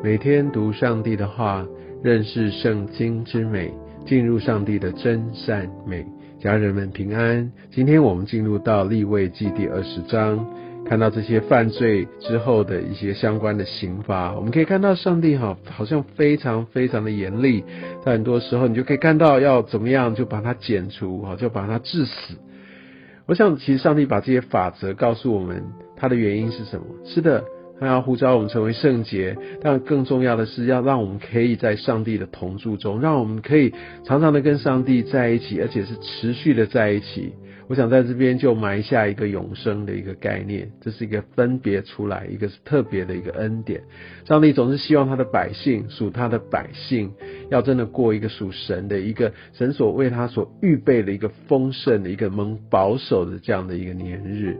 每天读上帝的话，认识圣经之美，进入上帝的真善美。家人们平安。今天我们进入到立位记第二十章，看到这些犯罪之后的一些相关的刑罚。我们可以看到上帝哈，好像非常非常的严厉。在很多时候，你就可以看到要怎么样就把它剪除哈，就把它致死。我想，其实上帝把这些法则告诉我们，它的原因是什么？是的。他要呼召我们成为圣洁，但更重要的是要让我们可以在上帝的同住中，让我们可以常常的跟上帝在一起，而且是持续的在一起。我想在这边就埋下一个永生的一个概念，这是一个分别出来，一个是特别的一个恩典。上帝总是希望他的百姓属他的百姓，要真的过一个属神的一个神所为他所预备的一个丰盛的一个蒙保守的这样的一个年日。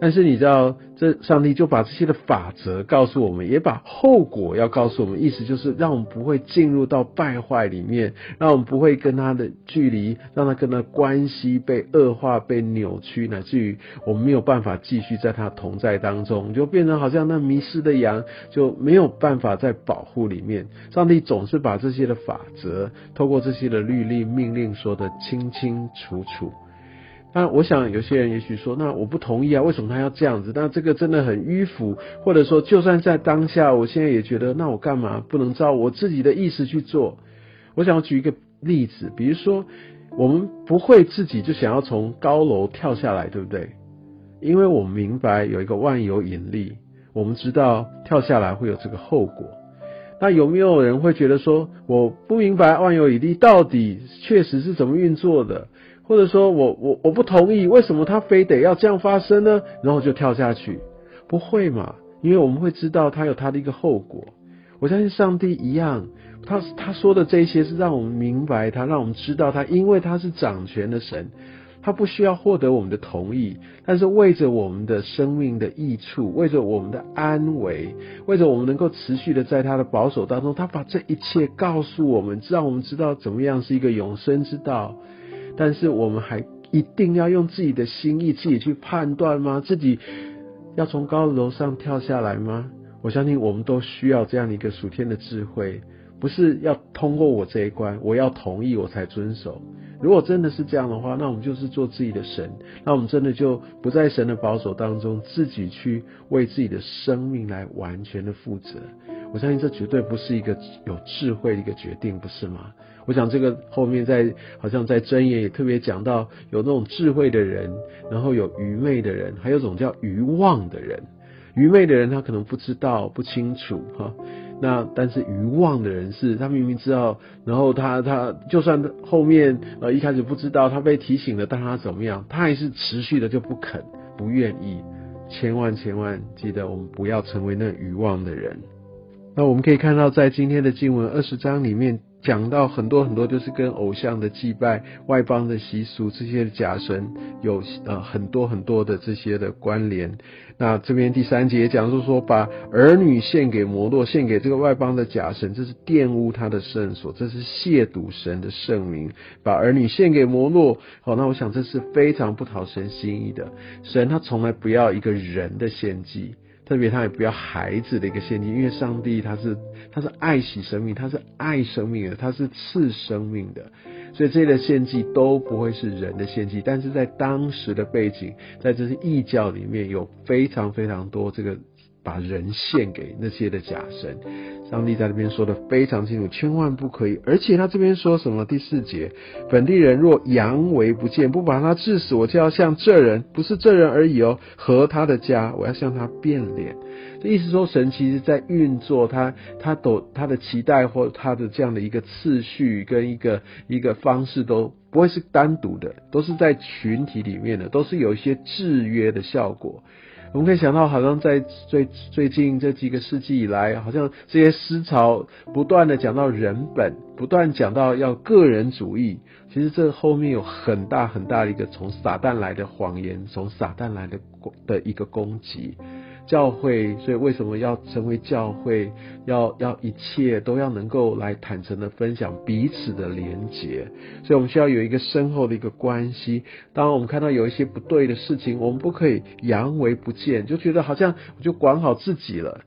但是你知道，这上帝就把这些的法则告诉我们，也把后果要告诉我们，意思就是让我们不会进入到败坏里面，让我们不会跟他的距离，让他跟他关系被恶化、被扭曲，乃至于我们没有办法继续在他同在当中，就变成好像那迷失的羊，就没有办法在保护里面。上帝总是把这些的法则，透过这些的律例命令说的清清楚楚。那我想有些人也许说，那我不同意啊，为什么他要这样子？那这个真的很迂腐，或者说，就算在当下，我现在也觉得，那我干嘛不能照我自己的意思去做？我想要举一个例子，比如说，我们不会自己就想要从高楼跳下来，对不对？因为我们明白有一个万有引力，我们知道跳下来会有这个后果。那有没有人会觉得说，我不明白万有引力到底确实是怎么运作的？或者说我我我不同意，为什么他非得要这样发生呢？然后就跳下去，不会嘛？因为我们会知道他有他的一个后果。我相信上帝一样，他他说的这些是让我们明白他，让我们知道他，因为他是掌权的神，他不需要获得我们的同意，但是为着我们的生命的益处，为着我们的安危，为着我们能够持续的在他的保守当中，他把这一切告诉我们，让我们知道怎么样是一个永生之道。但是我们还一定要用自己的心意自己去判断吗？自己要从高楼上跳下来吗？我相信我们都需要这样的一个属天的智慧，不是要通过我这一关，我要同意我才遵守。如果真的是这样的话，那我们就是做自己的神，那我们真的就不在神的保守当中，自己去为自己的生命来完全的负责。我相信这绝对不是一个有智慧的一个决定，不是吗？我想这个后面在好像在箴言也特别讲到，有那种智慧的人，然后有愚昧的人，还有种叫愚妄的人。愚昧的人他可能不知道不清楚哈，那但是愚妄的人是他明明知道，然后他他就算后面呃一开始不知道，他被提醒了，但他怎么样，他还是持续的就不肯不愿意。千万千万记得，我们不要成为那愚妄的人。那我们可以看到，在今天的经文二十章里面。讲到很多很多，就是跟偶像的祭拜、外邦的习俗这些假神有呃很多很多的这些的关联。那这边第三节讲述说，把儿女献给摩洛，献给这个外邦的假神，这是玷污他的圣所，这是亵渎神的圣名。把儿女献给摩洛，好，那我想这是非常不讨神心意的。神他从来不要一个人的献祭。特别他也不要孩子的一个献祭，因为上帝他是他是爱惜生命，他是爱生命的，他是赐生命的，所以这类献祭都不会是人的献祭。但是在当时的背景，在这些异教里面有非常非常多这个。把人献给那些的假神，上帝在这边说的非常清楚，千万不可以。而且他这边说什么？第四节，本地人若阳为不见，不把他治死，我就要向这人，不是这人而已哦，和他的家，我要向他变脸。这意思说，神其实在运作他，他都他的期待或他的这样的一个次序跟一个一个方式都不会是单独的，都是在群体里面的，都是有一些制约的效果。我们可以想到，好像在最最近这几个世纪以来，好像这些思潮不断的讲到人本，不断讲到要个人主义。其实这后面有很大很大的一个从撒旦来的谎言，从撒旦来的的一个攻击。教会，所以为什么要成为教会？要要一切都要能够来坦诚的分享彼此的连结，所以我们需要有一个深厚的一个关系。当我们看到有一些不对的事情，我们不可以扬为不见，就觉得好像我就管好自己了。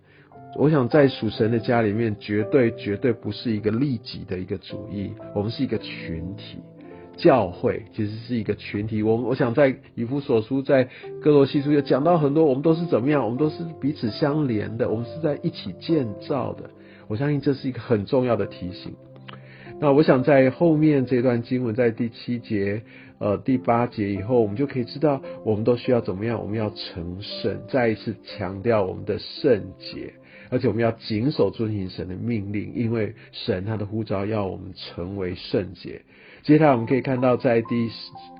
我想在属神的家里面，绝对绝对不是一个利己的一个主义，我们是一个群体。教会其实是一个群体，我我想在以弗所书，在哥罗西书也讲到很多，我们都是怎么样？我们都是彼此相连的，我们是在一起建造的。我相信这是一个很重要的提醒。那我想在后面这段经文，在第七节、呃第八节以后，我们就可以知道，我们都需要怎么样？我们要成圣，再一次强调我们的圣洁，而且我们要谨守遵行神的命令，因为神他的呼召要我们成为圣洁。接下来我们可以看到，在第十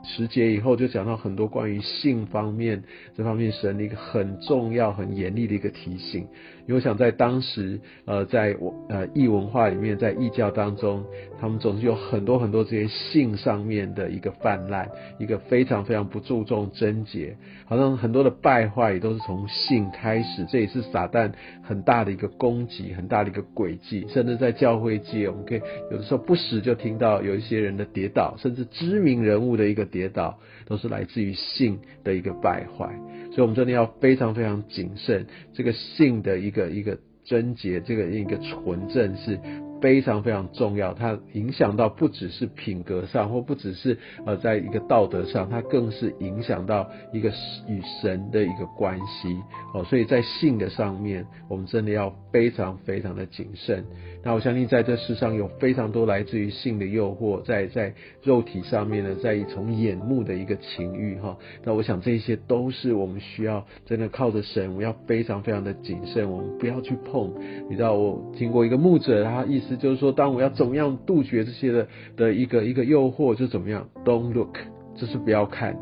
十节以后，就讲到很多关于性方面这方面神的一个很重要、很严厉的一个提醒。因为我想在当时，呃，在我呃异文化里面，在异教当中，他们总是有很多很多这些性上面的一个泛滥，一个非常非常不注重贞洁，好像很多的败坏也都是从性开始。这也是撒旦很大的一个攻击，很大的一个诡计。甚至在教会界，我们可以有的时候不时就听到有一些人的。跌倒，甚至知名人物的一个跌倒，都是来自于性的一个败坏，所以我们真的要非常非常谨慎，这个性的一个一个贞洁，这个一个纯正是。非常非常重要，它影响到不只是品格上，或不只是呃，在一个道德上，它更是影响到一个与神的一个关系哦。所以在性的上面，我们真的要非常非常的谨慎。那我相信在这世上有非常多来自于性的诱惑，在在肉体上面呢，在从眼目的一个情欲哈。那我想这些都是我们需要真的靠着神，我们要非常非常的谨慎，我们不要去碰。你知道我听过一个牧者，他意思。就是说，当我要怎么样杜绝这些的的一个一个诱惑，就怎么样，Don't look，就是不要看，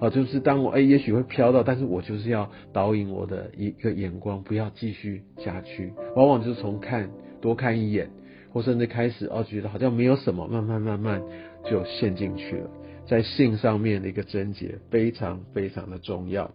啊，就是当我哎，也许会飘到，但是我就是要导引我的一个眼光，不要继续下去。往往就是从看多看一眼，或甚至开始哦，觉得好像没有什么，慢慢慢慢就陷进去了。在性上面的一个贞洁，非常非常的重要。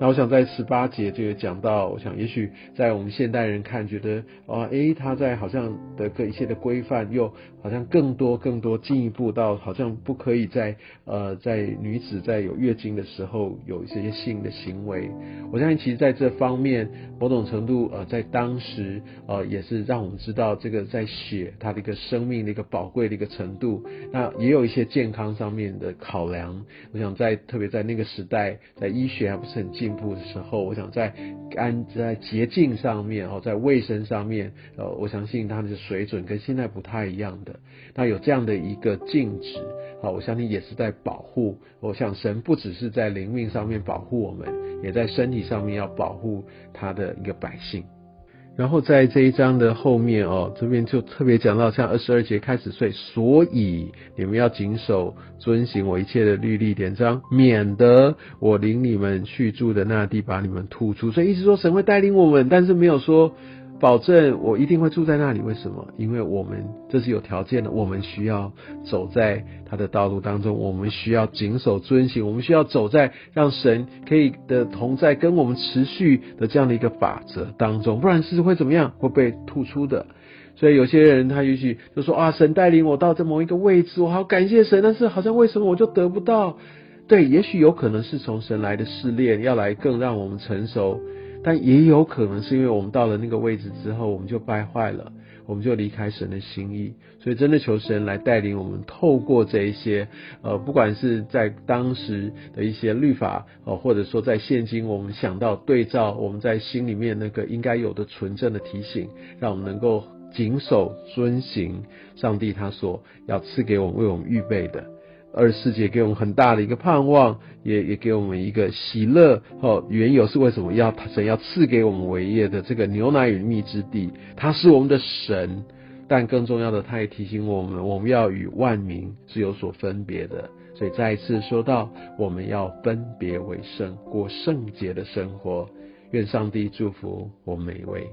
那我想在十八节就有讲到，我想也许在我们现代人看，觉得啊，诶，他在好像的个一些的规范，又好像更多更多进一步到，好像不可以在呃在女子在有月经的时候有一些性的行为。我相信其实在这方面，某种程度呃在当时呃也是让我们知道这个在血它的一个生命的一个宝贵的一个程度。那也有一些健康上面的考量。我想在特别在那个时代，在医学还不是很进。进步的时候，我想在安在洁净上面哦，在卫生上面，呃，我相信他们的水准跟现在不太一样的。那有这样的一个禁止，好，我相信也是在保护。我想神不只是在灵命上面保护我们，也在身体上面要保护他的一个百姓。然后在这一章的后面哦，这边就特别讲到，像二十二节开始睡，所以你们要谨守遵行我一切的律例典章，免得我领你们去住的那地把你们吐出。所以意思说神会带领我们，但是没有说。保证我一定会住在那里。为什么？因为我们这是有条件的。我们需要走在他的道路当中，我们需要谨守遵行，我们需要走在让神可以的同在跟我们持续的这样的一个法则当中。不然是会怎么样？会被突出的。所以有些人他也许就说啊，神带领我到这某一个位置，我好感谢神。但是好像为什么我就得不到？对，也许有可能是从神来的试炼，要来更让我们成熟。但也有可能是因为我们到了那个位置之后，我们就败坏了，我们就离开神的心意。所以真的求神来带领我们，透过这一些，呃，不管是在当时的一些律法，呃，或者说在现今我们想到对照我们在心里面那个应该有的纯正的提醒，让我们能够谨守遵行上帝他所要赐给我们为我们预备的。二十四节给我们很大的一个盼望，也也给我们一个喜乐。哦，缘由是为什么要神要赐给我们伟业的这个牛奶与蜜之地？他是我们的神，但更重要的，他也提醒我们，我们要与万民是有所分别的。所以再一次说到，我们要分别为圣，过圣洁的生活。愿上帝祝福我们每一位。